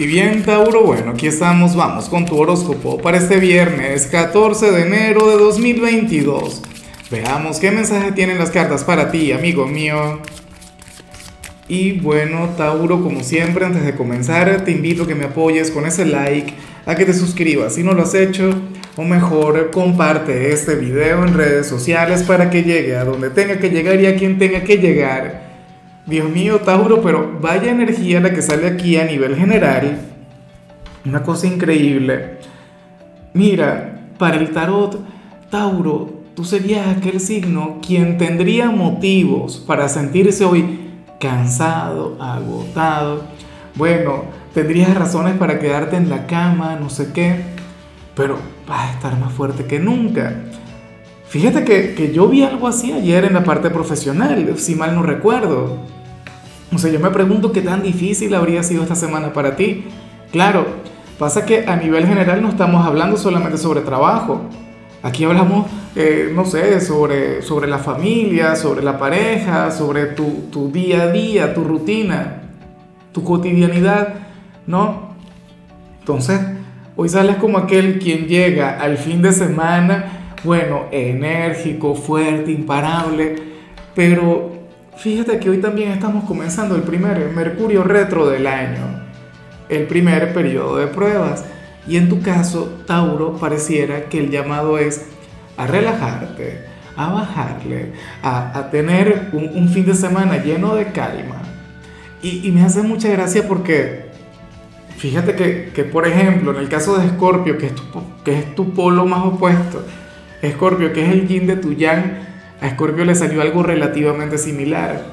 Y bien, Tauro, bueno, aquí estamos, vamos con tu horóscopo para este viernes 14 de enero de 2022. Veamos qué mensaje tienen las cartas para ti, amigo mío. Y bueno, Tauro, como siempre, antes de comenzar, te invito a que me apoyes con ese like, a que te suscribas si no lo has hecho, o mejor, comparte este video en redes sociales para que llegue a donde tenga que llegar y a quien tenga que llegar. Dios mío, Tauro, pero vaya energía la que sale aquí a nivel general. Una cosa increíble. Mira, para el tarot, Tauro, tú serías aquel signo quien tendría motivos para sentirse hoy cansado, agotado. Bueno, tendrías razones para quedarte en la cama, no sé qué, pero vas a estar más fuerte que nunca. Fíjate que, que yo vi algo así ayer en la parte profesional, si mal no recuerdo. O sea, yo me pregunto qué tan difícil habría sido esta semana para ti. Claro, pasa que a nivel general no estamos hablando solamente sobre trabajo. Aquí hablamos, eh, no sé, sobre, sobre la familia, sobre la pareja, sobre tu, tu día a día, tu rutina, tu cotidianidad, ¿no? Entonces, hoy sales como aquel quien llega al fin de semana, bueno, enérgico, fuerte, imparable, pero Fíjate que hoy también estamos comenzando el primer Mercurio retro del año, el primer periodo de pruebas. Y en tu caso, Tauro, pareciera que el llamado es a relajarte, a bajarle, a, tener un, fin de semana lleno de calma. Y, me hace mucha gracia porque, fíjate que, por ejemplo, en el caso de Escorpio, que, es tu, que es tu polo más opuesto, Escorpio, que es el yin de tu yang, a Scorpio le salió algo relativamente similar.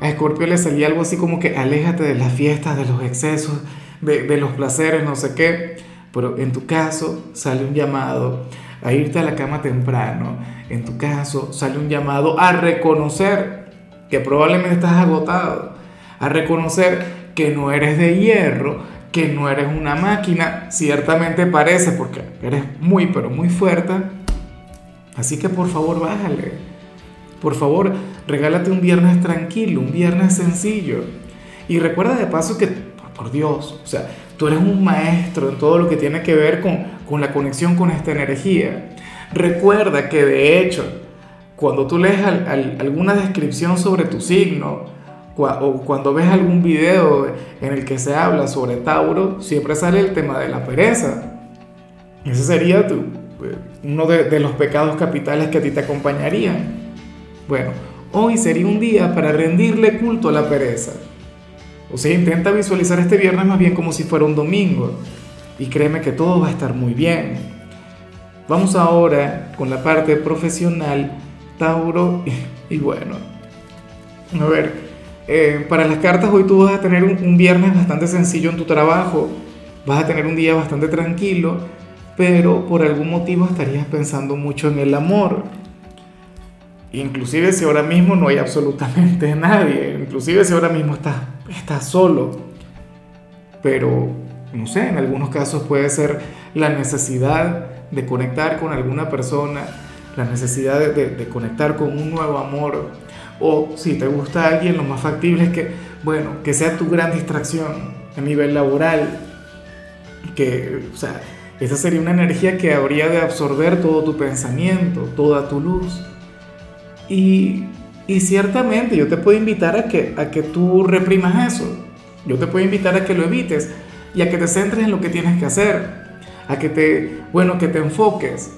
A Scorpio le salía algo así como que aléjate de las fiestas, de los excesos, de, los placeres, no sé qué. Pero en tu caso sale un llamado a irte a la cama temprano. En tu caso sale un llamado a reconocer que probablemente estás agotado. A reconocer que no eres de hierro, que no eres una máquina. Ciertamente parece porque eres muy, pero muy fuerte. Así que por favor bájale. Por favor, regálate un viernes tranquilo, un viernes sencillo. Y recuerda de paso que, por Dios, o sea, tú eres un maestro en todo lo que tiene que ver con, con la conexión con esta energía. Recuerda que de hecho, cuando tú lees alguna descripción sobre tu signo, o cuando ves algún video en el que se habla sobre Tauro, siempre sale el tema de la pereza. Ese sería tu, eh, uno de, de los pecados capitales que a ti te acompañarían. Bueno, hoy sería un día para rendirle culto a la pereza. O sea, intenta visualizar este viernes más bien como si fuera un domingo. Y créeme que todo va a estar muy bien. Vamos ahora con la parte profesional, Tauro. Y, bueno, a ver, eh, para las cartas hoy tú vas a tener un, un viernes bastante sencillo en tu trabajo. Vas a tener un día bastante tranquilo, pero por algún motivo estarías pensando mucho en el amor Inclusive si ahora mismo no hay absolutamente nadie, inclusive si ahora mismo estás, estás solo. Pero, no sé, en algunos casos puede ser la necesidad de conectar con alguna persona, la necesidad de, conectar con un nuevo amor. O si te gusta alguien, lo más factible es que, bueno, que sea tu gran distracción a nivel laboral. Que, o sea, esa sería una energía que habría de absorber todo tu pensamiento, toda tu luz. Y, ciertamente yo te puedo invitar a que, a que tú reprimas eso. Yo te puedo invitar a que lo evites y a que te centres en lo que tienes que hacer. A que te, bueno, que te enfoques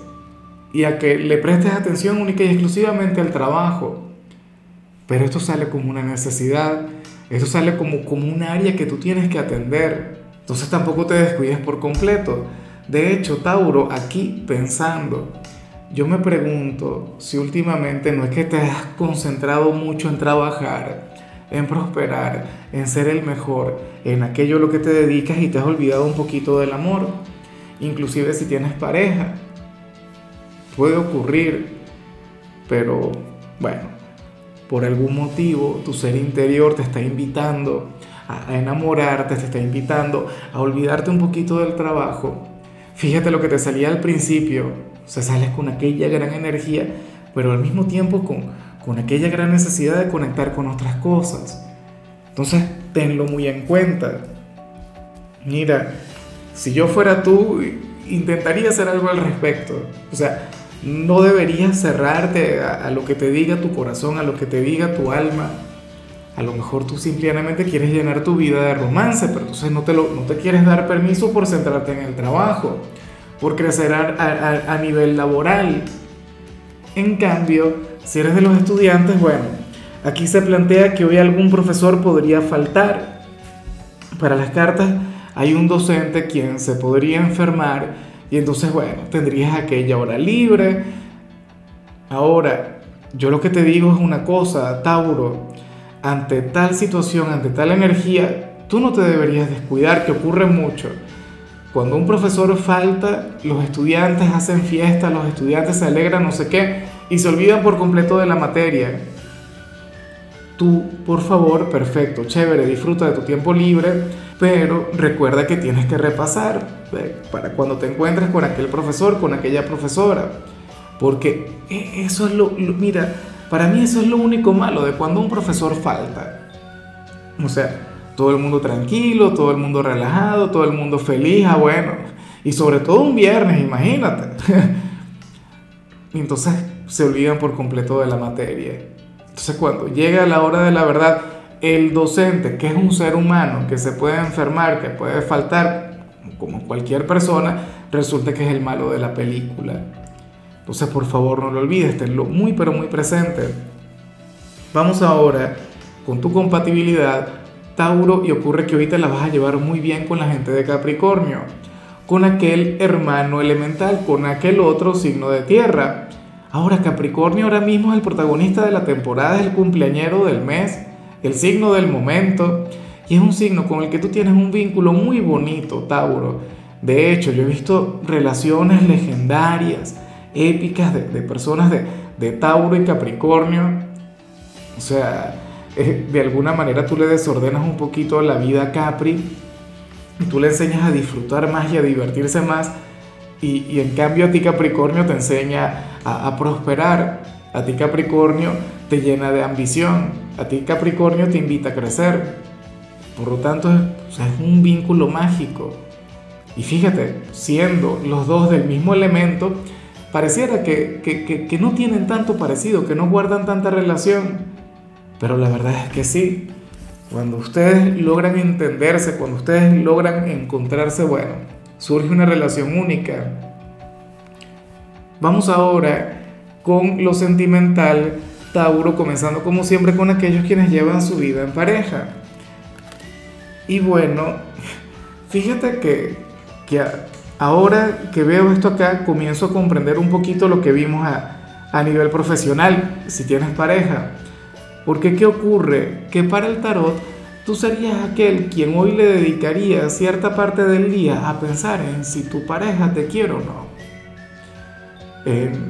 y a que le prestes atención única y exclusivamente al trabajo. Pero esto sale como una necesidad, esto sale como, como un área que tú tienes que atender. Entonces tampoco te descuides por completo. De hecho, Tauro, aquí pensando yo me pregunto si últimamente no es que te has concentrado mucho en trabajar, en prosperar, en ser el mejor, en aquello a lo que te dedicas y te has olvidado un poquito del amor, inclusive si tienes pareja. Puede ocurrir, pero bueno, por algún motivo tu ser interior te está invitando a enamorarte, te está invitando a olvidarte un poquito del trabajo. Fíjate lo que te salía al principio, o sea, sales con aquella gran energía, pero al mismo tiempo con, con aquella gran necesidad de conectar con otras cosas. Entonces, tenlo muy en cuenta. Mira, si yo fuera tú, intentaría hacer algo al respecto. O sea, no deberías cerrarte a, lo que te diga tu corazón, a lo que te diga tu alma. A lo mejor tú simplemente quieres llenar tu vida de romance, pero entonces no te, lo, no te quieres dar permiso por centrarte en el trabajo, por crecer a, nivel laboral. En cambio, si eres de los estudiantes, bueno, aquí se plantea que hoy algún profesor podría faltar. Para las cartas hay un docente quien se podría enfermar y entonces, bueno, tendrías aquella hora libre. Ahora, yo lo que te digo es una cosa, Tauro, ante tal situación, ante tal energía, tú no te deberías descuidar, que ocurre mucho. Cuando un profesor falta, los estudiantes hacen fiesta, los estudiantes se alegran, no sé qué, y se olvidan por completo de la materia. Tú, por favor, perfecto, chévere, disfruta de tu tiempo libre, pero recuerda que tienes que repasar para cuando te encuentres con aquel profesor, con aquella profesora. Porque e, eso es lo, mira, para mí eso es lo único malo de cuando un profesor falta. O sea, todo el mundo tranquilo, todo el mundo relajado, todo el mundo feliz, ah, bueno. Y sobre todo un viernes, imagínate. Entonces se olvidan por completo de la materia. Entonces cuando llega la hora de la verdad, el docente, que es un ser humano, que se puede enfermar, que puede faltar, como cualquier persona, resulta que es el malo de la película. Entonces, por favor, no lo olvides, tenlo muy, pero muy presente. Vamos ahora con tu compatibilidad, Tauro, y ocurre que ahorita la vas a llevar muy bien con la gente de Capricornio, con aquel hermano elemental, con aquel otro signo de tierra. Ahora Capricornio ahora mismo es el protagonista de la temporada, es el cumpleañero del mes, el signo del momento, y es un signo con el que tú tienes un vínculo muy bonito, Tauro. De hecho, yo he visto relaciones legendarias, épicas de, personas de, de, Tauro y Capricornio. O sea, eh, de alguna manera tú le desordenas un poquito la vida a Capri y tú le enseñas a disfrutar más y a divertirse más y, en cambio a ti Capricornio te enseña a, prosperar, a ti Capricornio te llena de ambición, a ti Capricornio te invita a crecer. Por lo tanto, es, es un vínculo mágico. Y fíjate, siendo los dos del mismo elemento, pareciera que, que, que, no tienen tanto parecido, que no guardan tanta relación. Pero la verdad es que sí. Cuando ustedes logran entenderse, cuando ustedes logran encontrarse, bueno, surge una relación única. Vamos ahora con lo sentimental, Tauro, comenzando como siempre con aquellos quienes llevan su vida en pareja. Y bueno, fíjate que, que ahora que veo esto acá, comienzo a comprender un poquito lo que vimos a, a nivel profesional, si tienes pareja. Porque ¿qué ocurre? Que para el tarot Tú serías aquel quien hoy le dedicaría cierta parte del día a pensar en si tu pareja te quiere o no.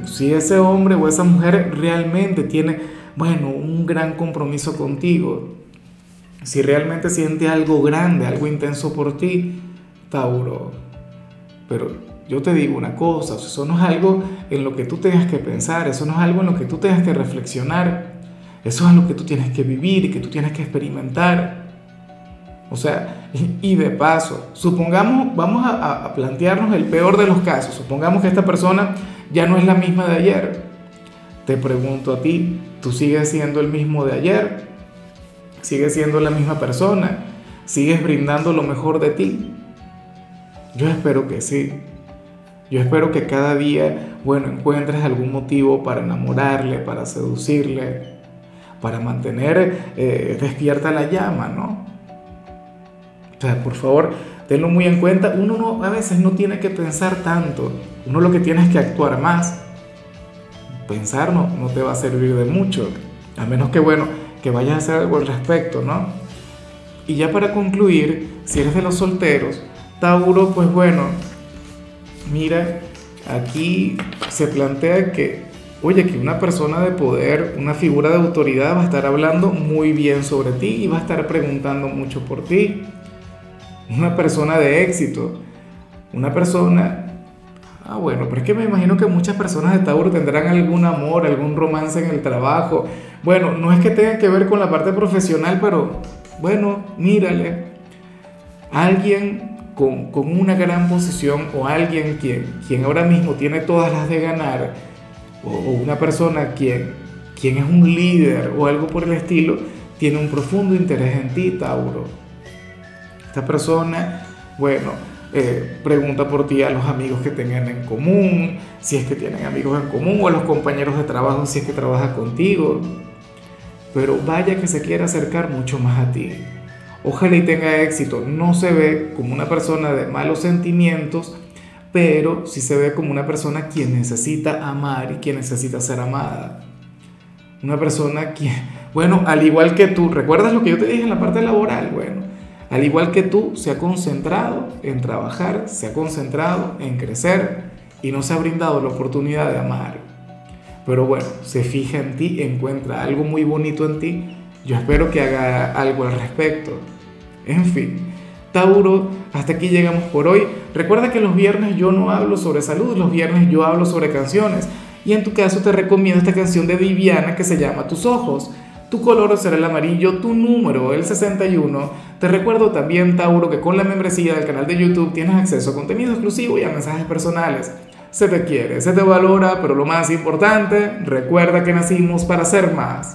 si ese hombre o esa mujer realmente tiene, bueno, un gran compromiso contigo. Si realmente siente algo grande, algo intenso por ti, Tauro. Pero yo te digo una cosa, eso no es algo en lo que tú tengas que pensar, eso no es algo en lo que tú tengas que reflexionar, eso es lo que tú tienes que vivir y que tú tienes que experimentar. O sea, y de paso, supongamos, vamos a, plantearnos el peor de los casos, supongamos que esta persona ya no es la misma de ayer. Te pregunto a ti, ¿tú sigues siendo el mismo de ayer? ¿Sigues siendo la misma persona? ¿Sigues brindando lo mejor de ti? Yo espero que sí. Yo espero que cada día, bueno, encuentres algún motivo para enamorarle, para seducirle, para mantener eh, despierta la llama, ¿no? O sea, por favor, tenlo muy en cuenta. Uno no, a veces no tiene que pensar tanto. Uno lo que tiene es que actuar más. Pensar no, no te va a servir de mucho. A menos que, bueno, que vayas a hacer algo al respecto, ¿no? Y ya para concluir, si eres de los solteros, Tauro, pues bueno, mira, aquí se plantea que, oye, que una persona de poder, una figura de autoridad va a estar hablando muy bien sobre ti y va a estar preguntando mucho por ti una persona de éxito, una persona... Ah, bueno, pero es que me imagino que muchas personas de Tauro tendrán algún amor, algún romance en el trabajo. Bueno, no es que tenga que ver con la parte profesional, pero bueno, mírale. Alguien con, con, una gran posición o alguien quien, quien ahora mismo tiene todas las de ganar, o, una persona quien, quien es un líder o algo por el estilo, tiene un profundo interés en ti, Tauro. Esta persona, bueno, eh, pregunta por ti a los amigos que tengan en común, si es que tienen amigos en común, o a los compañeros de trabajo si es que trabaja contigo. Pero vaya que se quiere acercar mucho más a ti. Ojalá y tenga éxito. No se ve como una persona de malos sentimientos, pero sí se ve como una persona quien necesita amar y quien necesita ser amada. Una persona que, bueno, al igual que tú, ¿recuerdas lo que yo te dije en la parte laboral? Bueno, al igual que tú, se ha concentrado en trabajar, se ha concentrado en crecer y no se ha brindado la oportunidad de amar. Pero bueno, se fija en ti, encuentra algo muy bonito en ti. Yo espero que haga algo al respecto. En fin, Tauro, hasta aquí llegamos por hoy. Recuerda que los viernes yo no hablo sobre salud, los viernes yo hablo sobre canciones. Y en tu caso te recomiendo esta canción de Viviana que se llama Tus Ojos. Tu color será el amarillo, tu número el 61. Te recuerdo también, Tauro, que con la membresía del canal de YouTube tienes acceso a contenido exclusivo y a mensajes personales. Se te quiere, se te valora, pero lo más importante, recuerda que nacimos para ser más.